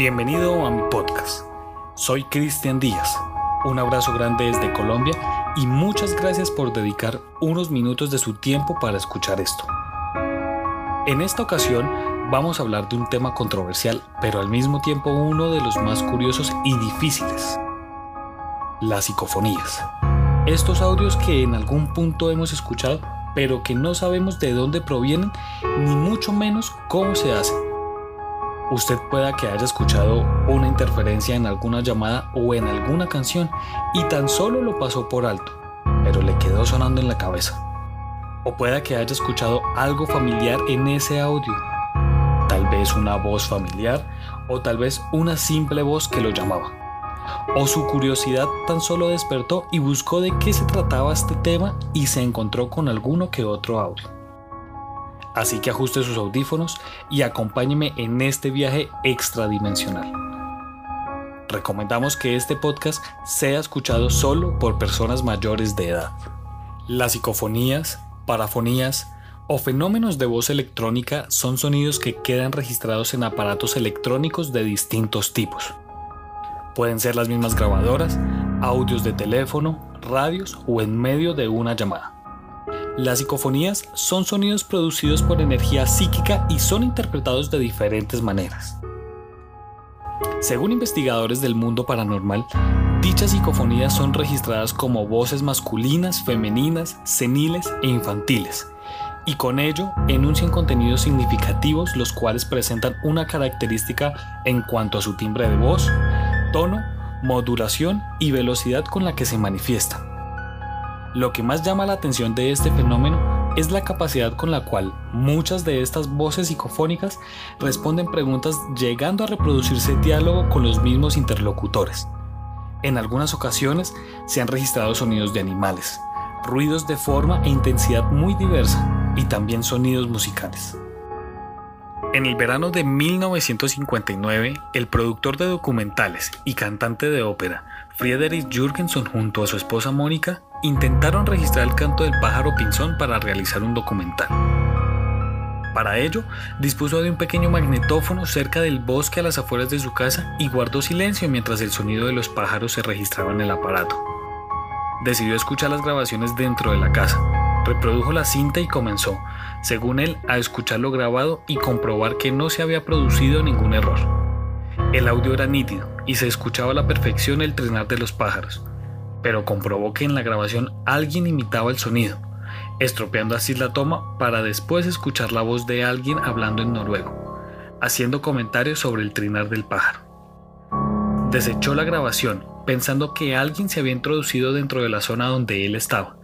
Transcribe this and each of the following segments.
Bienvenido a mi podcast. Soy Cristian Díaz. Un abrazo grande desde Colombia y muchas gracias por dedicar unos minutos de su tiempo para escuchar esto. En esta ocasión vamos a hablar de un tema controversial, pero al mismo tiempo uno de los más curiosos y difíciles. Las psicofonías. Estos audios que en algún punto hemos escuchado, pero que no sabemos de dónde provienen, ni mucho menos cómo se hacen Usted pueda que haya escuchado una interferencia en alguna llamada o en alguna canción y tan solo lo pasó por alto, pero le quedó sonando en la cabeza. O pueda que haya escuchado algo familiar en ese audio. Tal vez una voz familiar o tal vez una simple voz que lo llamaba. O su curiosidad tan solo despertó y buscó de qué se trataba este tema y se encontró con alguno que otro audio. Así que ajuste sus audífonos y acompáñeme en este viaje extradimensional. Recomendamos que este podcast sea escuchado solo por personas mayores de edad. Las psicofonías, parafonías o fenómenos de voz electrónica son sonidos que quedan registrados en aparatos electrónicos de distintos tipos. Pueden ser las mismas grabadoras, audios de teléfono, radios o en medio de una llamada. Las psicofonías son sonidos producidos por energía psíquica y son interpretados de diferentes maneras. Según investigadores del mundo paranormal, dichas psicofonías son registradas como voces masculinas, femeninas, seniles e infantiles, y con ello enuncian contenidos significativos los cuales presentan una característica en cuanto a su timbre de voz, tono, modulación y velocidad con la que se manifiestan. Lo que más llama la atención de este fenómeno es la capacidad con la cual muchas de estas voces psicofónicas responden preguntas llegando a reproducirse diálogo con los mismos interlocutores. En algunas ocasiones se han registrado sonidos de animales, ruidos de forma e intensidad muy diversa y también sonidos musicales. En el verano de 1959, el productor de documentales y cantante de ópera Friedrich Jürgenson junto a su esposa Mónica intentaron registrar el canto del pájaro pinzón para realizar un documental. Para ello, dispuso de un pequeño magnetófono cerca del bosque a las afueras de su casa y guardó silencio mientras el sonido de los pájaros se registraba en el aparato. Decidió escuchar las grabaciones dentro de la casa, reprodujo la cinta y comenzó, según él, a escuchar lo grabado y comprobar que no se había producido ningún error. El audio era nítido y se escuchaba a la perfección el trinar de los pájaros, pero comprobó que en la grabación alguien imitaba el sonido, estropeando así la toma para después escuchar la voz de alguien hablando en noruego, haciendo comentarios sobre el trinar del pájaro. Desechó la grabación pensando que alguien se había introducido dentro de la zona donde él estaba.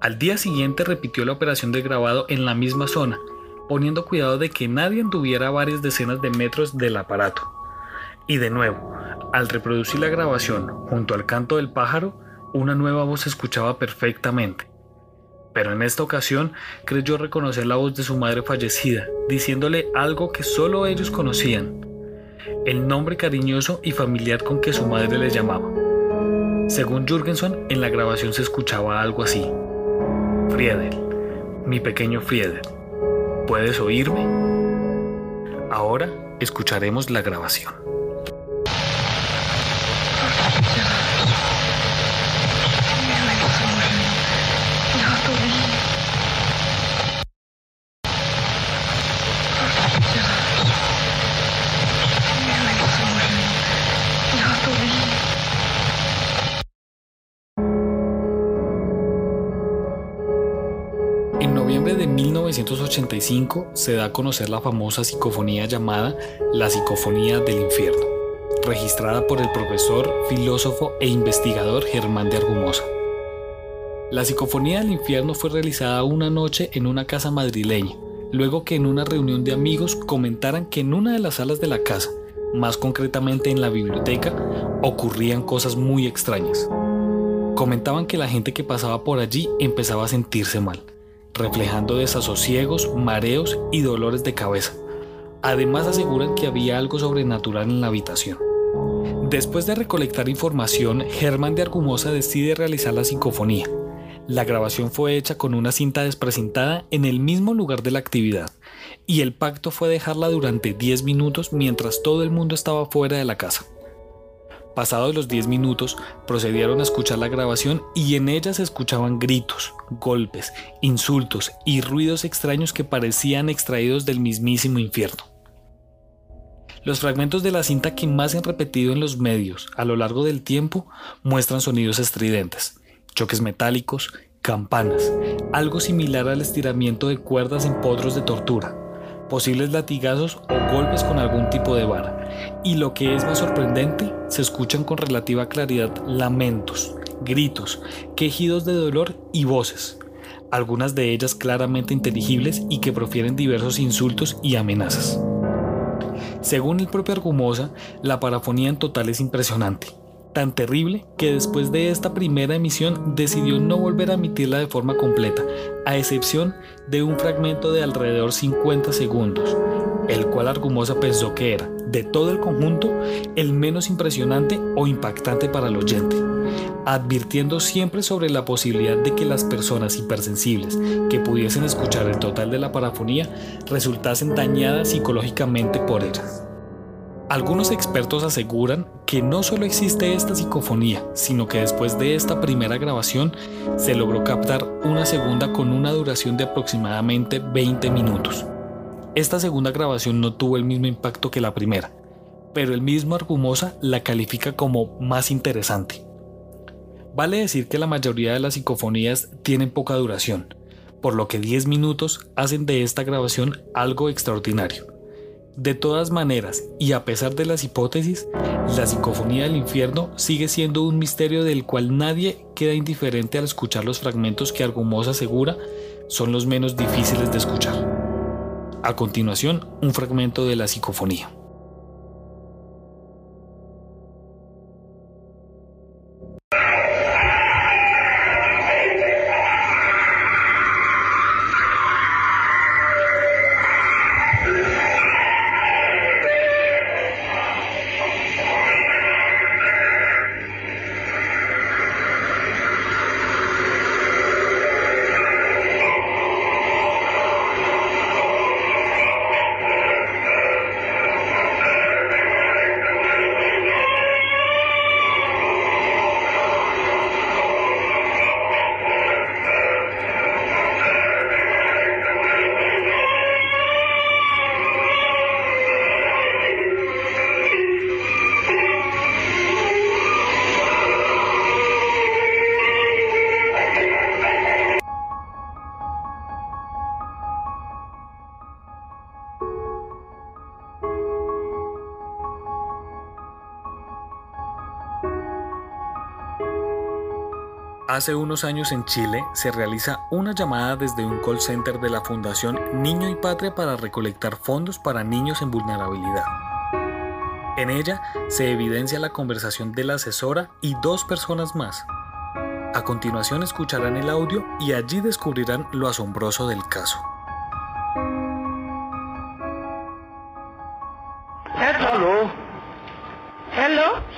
Al día siguiente repitió la operación de grabado en la misma zona, poniendo cuidado de que nadie anduviera varias decenas de metros del aparato. Y de nuevo, al reproducir la grabación junto al canto del pájaro, una nueva voz se escuchaba perfectamente. Pero en esta ocasión creyó reconocer la voz de su madre fallecida, diciéndole algo que solo ellos conocían, el nombre cariñoso y familiar con que su madre le llamaba. Según Jürgenson, en la grabación se escuchaba algo así. Friedel, mi pequeño Friedel, ¿puedes oírme? Ahora escucharemos la grabación. En noviembre de 1985 se da a conocer la famosa psicofonía llamada la Psicofonía del Infierno, registrada por el profesor, filósofo e investigador Germán de Argumosa. La Psicofonía del Infierno fue realizada una noche en una casa madrileña, luego que en una reunión de amigos comentaran que en una de las salas de la casa, más concretamente en la biblioteca, ocurrían cosas muy extrañas. Comentaban que la gente que pasaba por allí empezaba a sentirse mal reflejando desasosiegos, mareos y dolores de cabeza. Además aseguran que había algo sobrenatural en la habitación. Después de recolectar información, Germán de Argumosa decide realizar la psicofonía. La grabación fue hecha con una cinta desprecintada en el mismo lugar de la actividad, y el pacto fue dejarla durante 10 minutos mientras todo el mundo estaba fuera de la casa. Pasados los 10 minutos, procedieron a escuchar la grabación y en ella se escuchaban gritos, golpes, insultos y ruidos extraños que parecían extraídos del mismísimo infierno. Los fragmentos de la cinta que más se han repetido en los medios a lo largo del tiempo muestran sonidos estridentes, choques metálicos, campanas, algo similar al estiramiento de cuerdas en potros de tortura, posibles latigazos o golpes con algún tipo de vara. Y lo que es más sorprendente, se escuchan con relativa claridad lamentos, gritos, quejidos de dolor y voces, algunas de ellas claramente inteligibles y que profieren diversos insultos y amenazas. Según el propio Argumosa, la parafonía en total es impresionante tan terrible que después de esta primera emisión decidió no volver a emitirla de forma completa, a excepción de un fragmento de alrededor 50 segundos, el cual Argumosa pensó que era, de todo el conjunto, el menos impresionante o impactante para el oyente, advirtiendo siempre sobre la posibilidad de que las personas hipersensibles que pudiesen escuchar el total de la parafonía resultasen dañadas psicológicamente por ella. Algunos expertos aseguran que no solo existe esta psicofonía, sino que después de esta primera grabación se logró captar una segunda con una duración de aproximadamente 20 minutos. Esta segunda grabación no tuvo el mismo impacto que la primera, pero el mismo Argumosa la califica como más interesante. Vale decir que la mayoría de las psicofonías tienen poca duración, por lo que 10 minutos hacen de esta grabación algo extraordinario. De todas maneras, y a pesar de las hipótesis, la psicofonía del infierno sigue siendo un misterio del cual nadie queda indiferente al escuchar los fragmentos que Argumosa asegura son los menos difíciles de escuchar. A continuación, un fragmento de la psicofonía. Hace unos años en Chile se realiza una llamada desde un call center de la Fundación Niño y Patria para recolectar fondos para niños en vulnerabilidad. En ella se evidencia la conversación de la asesora y dos personas más. A continuación escucharán el audio y allí descubrirán lo asombroso del caso.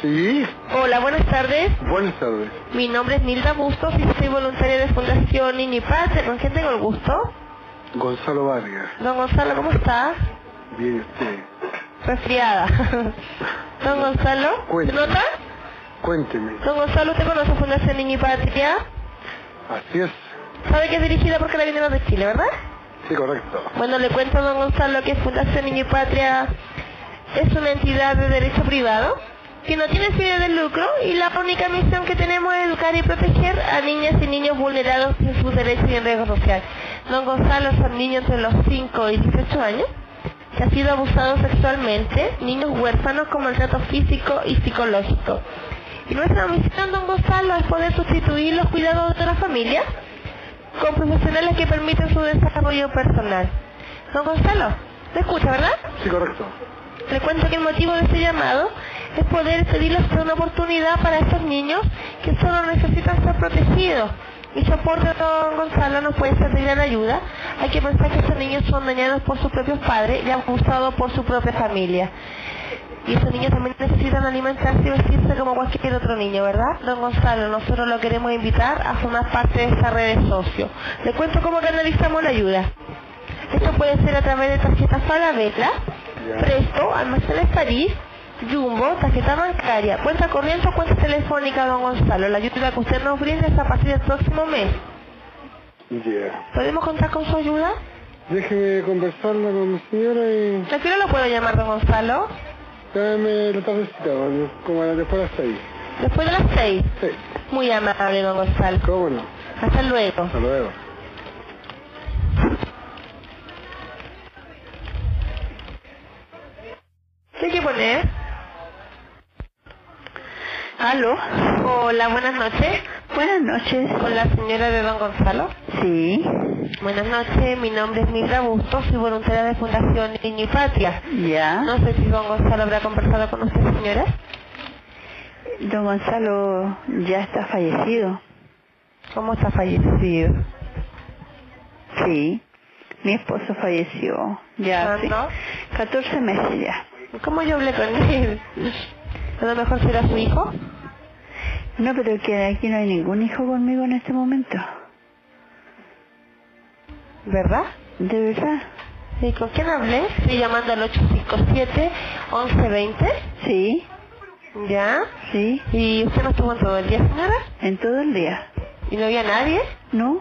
Sí. Hola, buenas tardes. Buenas tardes. Mi nombre es Nilda Bustos y soy voluntaria de Fundación Patria. ¿Con quién tengo el gusto? Gonzalo Vargas. Don Gonzalo, ¿cómo está? Bien, usted. Resfriada. Don Gonzalo, ¿se nota? Cuénteme. Don Gonzalo, ¿usted conoce Fundación Niño y Patria? Así es. ¿Sabe que es dirigida por Carabineros de Chile, verdad? Sí, correcto. Bueno, le cuento a don Gonzalo que Fundación Niño y Patria es una entidad de derecho privado que no tiene fines de lucro y la única misión que tenemos es educar y proteger a niñas y niños vulnerados en sus derechos y en riesgo social. Don Gonzalo son niños entre los 5 y 18 años que han sido abusados sexualmente, niños huérfanos con maltrato físico y psicológico. Y nuestra misión, don Gonzalo, es poder sustituir los cuidados de la familia con profesionales que permiten su desarrollo personal. Don Gonzalo, ¿me escucha, verdad? Sí, correcto. Le cuento que el motivo de este llamado es poder pedirles una oportunidad para estos niños que solo necesitan ser protegidos. Mi soporte, don Gonzalo, nos puede ser de gran ayuda. Hay que pensar que estos niños son dañados por sus propios padres y abusados por su propia familia. Y esos niños también necesitan alimentarse y vestirse como cualquier otro niño, ¿verdad? Don Gonzalo, nosotros lo queremos invitar a formar parte de esta red de socios. Le cuento cómo canalizamos la ayuda. Esto puede ser a través de tarjetas Falabella, Ya. Presto, Almacenes París, Jumbo, tarjeta bancaria, cuenta corriente o cuenta telefónica, don Gonzalo. La ayuda que usted nos brinda es a partir del próximo mes. Ya. ¿Podemos contar con su ayuda? Déjeme conversarla con mi señora y ¿A qué hora lo puedo llamar, don Gonzalo? dame la tardecita, como después de las seis. Después de las seis. Sí, Muy amable, don Gonzalo. cómo no. Hasta luego. Hasta luego. ¿Qué hay que poner? ¿Aló? Hola, buenas noches. Buenas noches. Con la señora de don Gonzalo. Sí, Buenas noches, mi nombre es Mildra Bustos, soy voluntaria de Fundación Niño y Patria. ya. No sé si don Gonzalo habrá conversado con usted, señora. Don Gonzalo ya está fallecido. ¿Cómo está fallecido? Sí. Mi esposo falleció. Ya hace ¿Cuándo? 14 meses ya. ¿Cómo yo hablé con él? A lo mejor será su hijo. No, pero que aquí no hay ningún hijo conmigo en este momento. ¿Verdad? ¿De verdad? ¿Y con quién hablé? Estoy llamando al 857-1120. Sí, ¿Ya? sí. ¿Y usted no estuvo en todo el día, señora? En todo el día. ¿Y no había nadie? ¿No?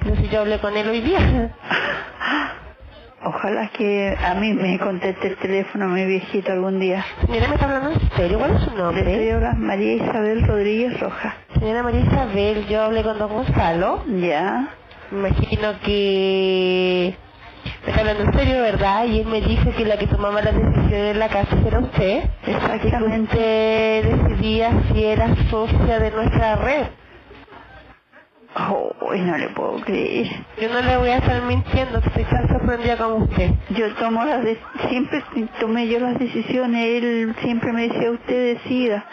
Pero si yo hablé con él hoy día. Ojalá que a mí me conteste el teléfono mi viejito algún día. Señora, ¿me está hablando en serio? ¿Cuál es su nombre? María Isabel Rodríguez Roja. Señora María Isabel, yo hablé con don Gonzalo. Ya. Me imagino que me está hablando en serio, ¿verdad? Y él me dijo que la que tomaba las decisiones en la casa era usted. Que Exactamente. usted decidía si era socia de nuestra red. Oh, no le puedo creer. Yo no le voy a estar mintiendo, estoy tan sorprendida como usted. Yo tomo las de- siempre tomé yo las decisiones, él siempre me decía usted decida,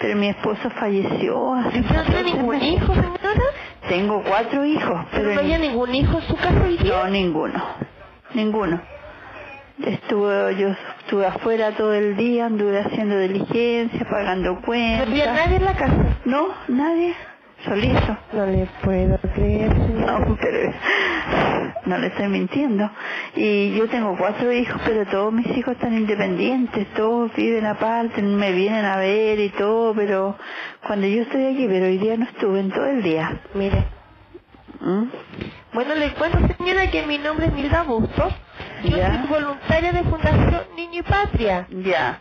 pero mi esposo falleció hace ¿Y usted no tiene 14 ningún meses. hijo, señora? Tengo cuatro hijos, ¿Pero pero no había ni- ningún hijo en su casa hoy día? no ninguno, ninguno. Estuve, yo estuve afuera todo el día, anduve haciendo diligencia, pagando ¿No cuentas. había nadie en la casa? No, nadie, solito. No le puedo creer, señora. No, pero no le estoy mintiendo. Y yo tengo cuatro hijos, pero todos mis hijos están independientes, todos viven aparte, me vienen a ver y todo, pero cuando yo estoy aquí, pero hoy día no estuve en todo el día. Mire, ¿Mm? bueno, le cuento, señora, que mi nombre es Milda Bustos. Yo Ya. soy voluntaria de Fundación Niño y Patria. Ya.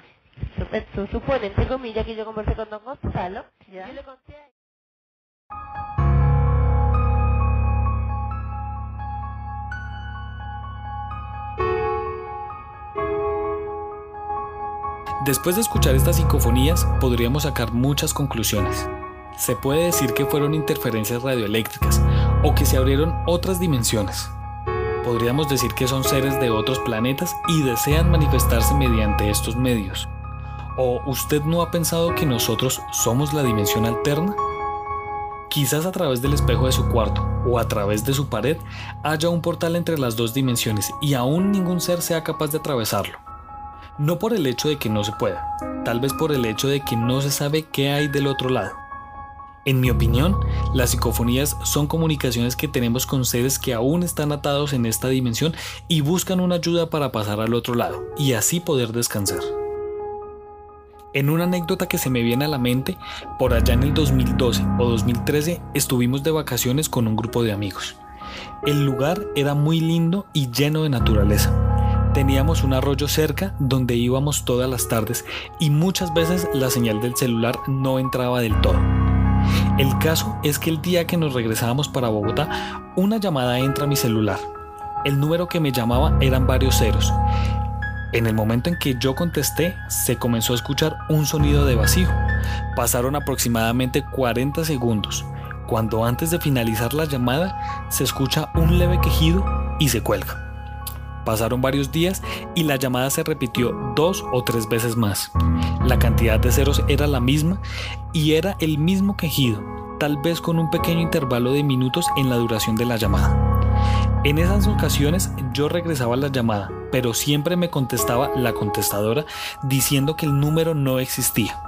Sup- su- Supone, entre comillas, que yo conversé con don Gonzalo. Ya. Yo le conté a Después de escuchar estas psicofonías, podríamos sacar muchas conclusiones. Se puede decir que fueron interferencias radioeléctricas o que se abrieron otras dimensiones. Podríamos decir que son seres de otros planetas y desean manifestarse mediante estos medios. ¿O usted no ha pensado que nosotros somos la dimensión alterna? Quizás a través del espejo de su cuarto o a través de su pared haya un portal entre las dos dimensiones y aún ningún ser sea capaz de atravesarlo. No por el hecho de que no se pueda, tal vez por el hecho de que no se sabe qué hay del otro lado. En mi opinión, las psicofonías son comunicaciones que tenemos con seres que aún están atados en esta dimensión y buscan una ayuda para pasar al otro lado y así poder descansar. En una anécdota que se me viene a la mente, por allá en el 2012 o 2013 estuvimos de vacaciones con un grupo de amigos. El lugar era muy lindo y lleno de naturaleza. Teníamos un arroyo cerca donde íbamos todas las tardes y muchas veces la señal del celular no entraba del todo. El caso es que el día que nos regresábamos para Bogotá, una llamada entra a mi celular. El número que me llamaba eran varios ceros. En el momento en que yo contesté, se comenzó a escuchar un sonido de vacío. Pasaron aproximadamente 40 segundos, cuando antes de finalizar la llamada se escucha un leve quejido y se cuelga. Pasaron varios días y la llamada se repitió dos o tres veces más. La cantidad de ceros era la misma y era el mismo quejido, tal vez con un pequeño intervalo de minutos en la duración de la llamada. En esas ocasiones yo regresaba la llamada, pero siempre me contestaba la contestadora diciendo que el número no existía.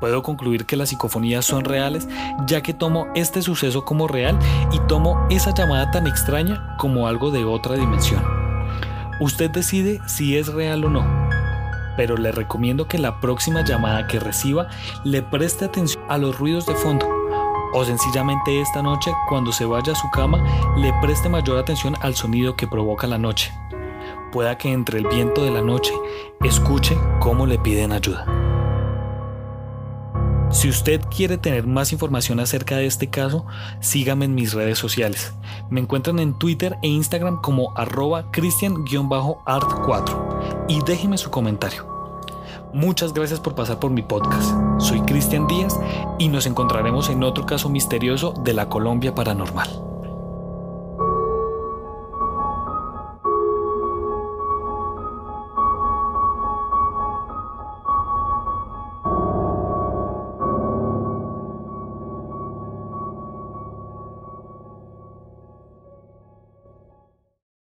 Puedo concluir que las psicofonías son reales ya que tomo este suceso como real y tomo esa llamada tan extraña como algo de otra dimensión. Usted decide si es real o no, pero le recomiendo que la próxima llamada que reciba le preste atención a los ruidos de fondo o sencillamente esta noche cuando se vaya a su cama le preste mayor atención al sonido que provoca la noche. Pueda que entre el viento de la noche escuche cómo le piden ayuda. Si usted quiere tener más información acerca de este caso, sígame en mis redes sociales. Me encuentran en Twitter e Instagram como arroba cristian-art4 y déjeme su comentario. Muchas gracias por pasar por mi podcast. Soy Cristian Díaz y nos encontraremos en otro caso misterioso de la Colombia Paranormal.